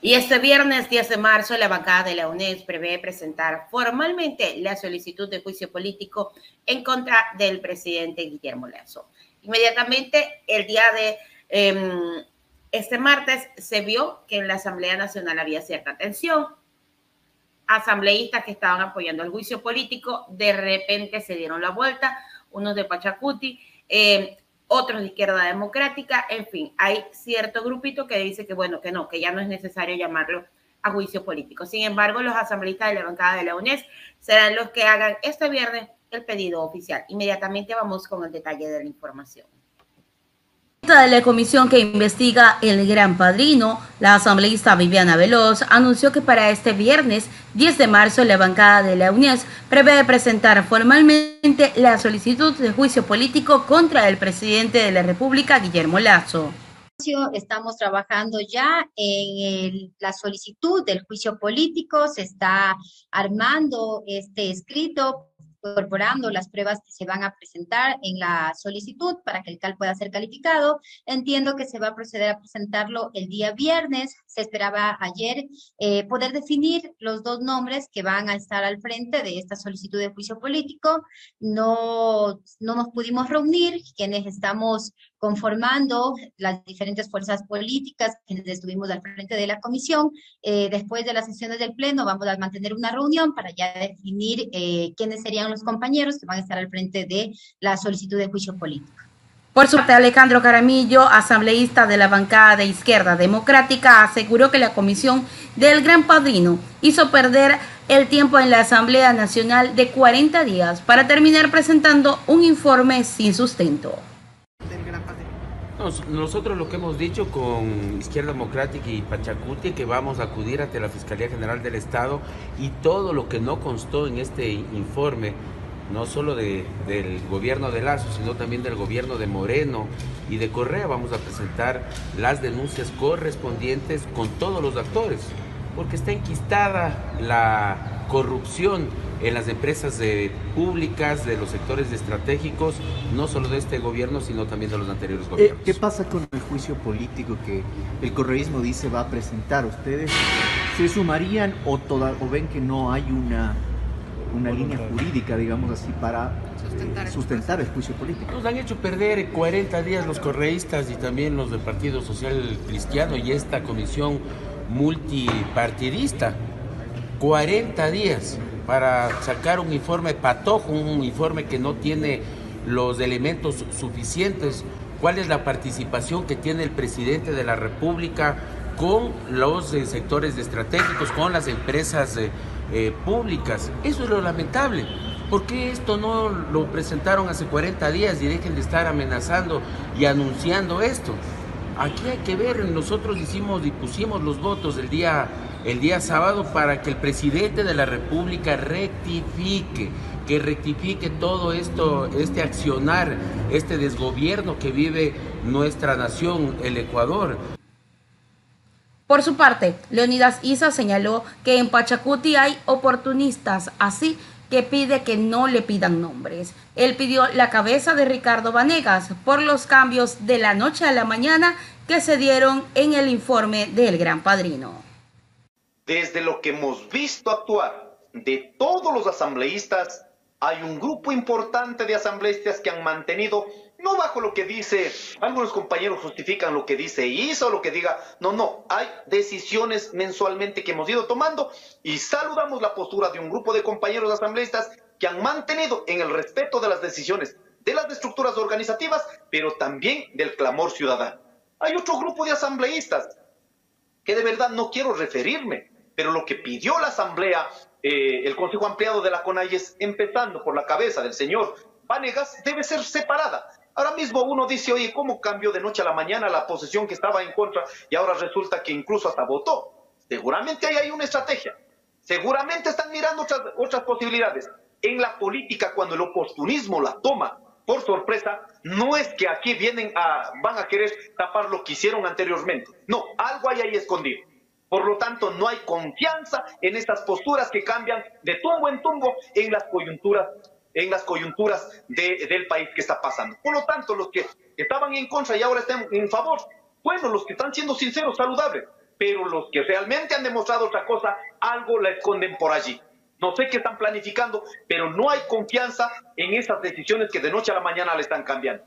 Y este viernes 10 de marzo, la bancada de la UNED prevé presentar formalmente la solicitud de juicio político en contra del presidente Guillermo Lazo. Inmediatamente, el día de em, este martes, se vio que en la Asamblea Nacional había cierta tensión. Asambleístas que estaban apoyando el juicio político, de repente se dieron la vuelta, unos de Pachacuti, em, otros de izquierda democrática, en fin, hay cierto grupito que dice que bueno, que no, que ya no es necesario llamarlo a juicio político. Sin embargo, los asambleístas de la bancada de la UNES serán los que hagan este viernes el pedido oficial. Inmediatamente vamos con el detalle de la información de la comisión que investiga el Gran Padrino, la asambleísta Viviana Veloz, anunció que para este viernes 10 de marzo la bancada de la UNES prevé presentar formalmente la solicitud de juicio político contra el presidente de la República, Guillermo Lazo. Estamos trabajando ya en la solicitud del juicio político, se está armando este escrito incorporando las pruebas que se van a presentar en la solicitud para que el CAL pueda ser calificado. Entiendo que se va a proceder a presentarlo el día viernes. Se esperaba ayer eh, poder definir los dos nombres que van a estar al frente de esta solicitud de juicio político. No, no nos pudimos reunir, quienes estamos conformando las diferentes fuerzas políticas, quienes estuvimos al frente de la comisión. Eh, después de las sesiones del Pleno vamos a mantener una reunión para ya definir eh, quiénes serían los compañeros que van a estar al frente de la solicitud de juicio político. Por su parte, Alejandro Caramillo, asambleísta de la bancada de Izquierda Democrática, aseguró que la comisión del Gran Padrino hizo perder el tiempo en la Asamblea Nacional de 40 días para terminar presentando un informe sin sustento nosotros lo que hemos dicho con Izquierda Democrática y Pachacuti, que vamos a acudir ante la Fiscalía General del Estado y todo lo que no constó en este informe, no solo del gobierno de Lazo, sino también del gobierno de Moreno y de Correa, vamos a presentar las denuncias correspondientes con todos los actores, porque está enquistada la corrupción en las empresas públicas, de los sectores estratégicos, no solo de este gobierno, sino también de los anteriores eh, gobiernos. ¿Qué pasa con el juicio político que el correísmo dice va a presentar? ¿Ustedes se sumarían o, toda, o ven que no hay una, una línea jurídica, digamos así, para eh, sustentar, el juicio político? Nos han hecho perder 40 días los correístas y también los del Partido Social Cristiano y esta comisión multipartidista. 40 días para sacar un informe patojo, un informe que no tiene los elementos suficientes. ¿Cuál es la participación que tiene el presidente de la República con los eh, sectores estratégicos, con las empresas eh, eh, públicas? Eso es lo lamentable. ¿Por qué esto no lo presentaron hace 40 días y dejen de estar amenazando y anunciando esto? Aquí hay que ver, nosotros hicimos y pusimos los votos el día el día sábado para que el presidente de la República rectifique, que rectifique todo esto, este accionar, este desgobierno que vive nuestra nación, el Ecuador. Por su parte, Leonidas Isa señaló que en Pachacuti hay oportunistas, así que pide que no le pidan nombres. Él pidió la cabeza de Ricardo Vanegas por los cambios de la noche a la mañana que se dieron en el informe del Gran Padrino desde lo que hemos visto actuar de todos los asambleístas, hay un grupo importante de asambleístas que han mantenido, no bajo lo que dice, algunos compañeros justifican lo que dice Isa o lo que diga, no, no, hay decisiones mensualmente que hemos ido tomando y saludamos la postura de un grupo de compañeros asambleístas que han mantenido en el respeto de las decisiones de las estructuras organizativas, pero también del clamor ciudadano. Hay otro grupo de asambleístas que de verdad no quiero referirme, pero lo que pidió la Asamblea, eh, el Consejo Ampliado de la CONAIES, empezando por la cabeza del señor Vanegas, debe ser separada. Ahora mismo uno dice, oye, ¿cómo cambió de noche a la mañana la posición que estaba en contra y ahora resulta que incluso hasta votó? Seguramente ahí hay una estrategia. Seguramente están mirando otras, otras posibilidades. En la política, cuando el oportunismo la toma por sorpresa, no es que aquí vienen a, van a querer tapar lo que hicieron anteriormente. No, algo hay ahí escondido. Por lo tanto, no hay confianza en estas posturas que cambian de tumbo en tumbo en las coyunturas, en las coyunturas del país que está pasando. Por lo tanto, los que estaban en contra y ahora están en favor, bueno, los que están siendo sinceros, saludables. pero los que realmente han demostrado otra cosa, algo la esconden por allí. No sé qué están planificando, pero no hay confianza en esas decisiones que de noche a la mañana le están cambiando.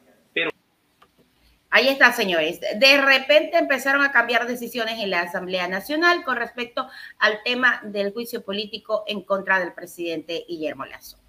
Ahí está, señores. De repente empezaron a cambiar decisiones en la Asamblea Nacional con respecto al tema del juicio político en contra del presidente Guillermo Lazo.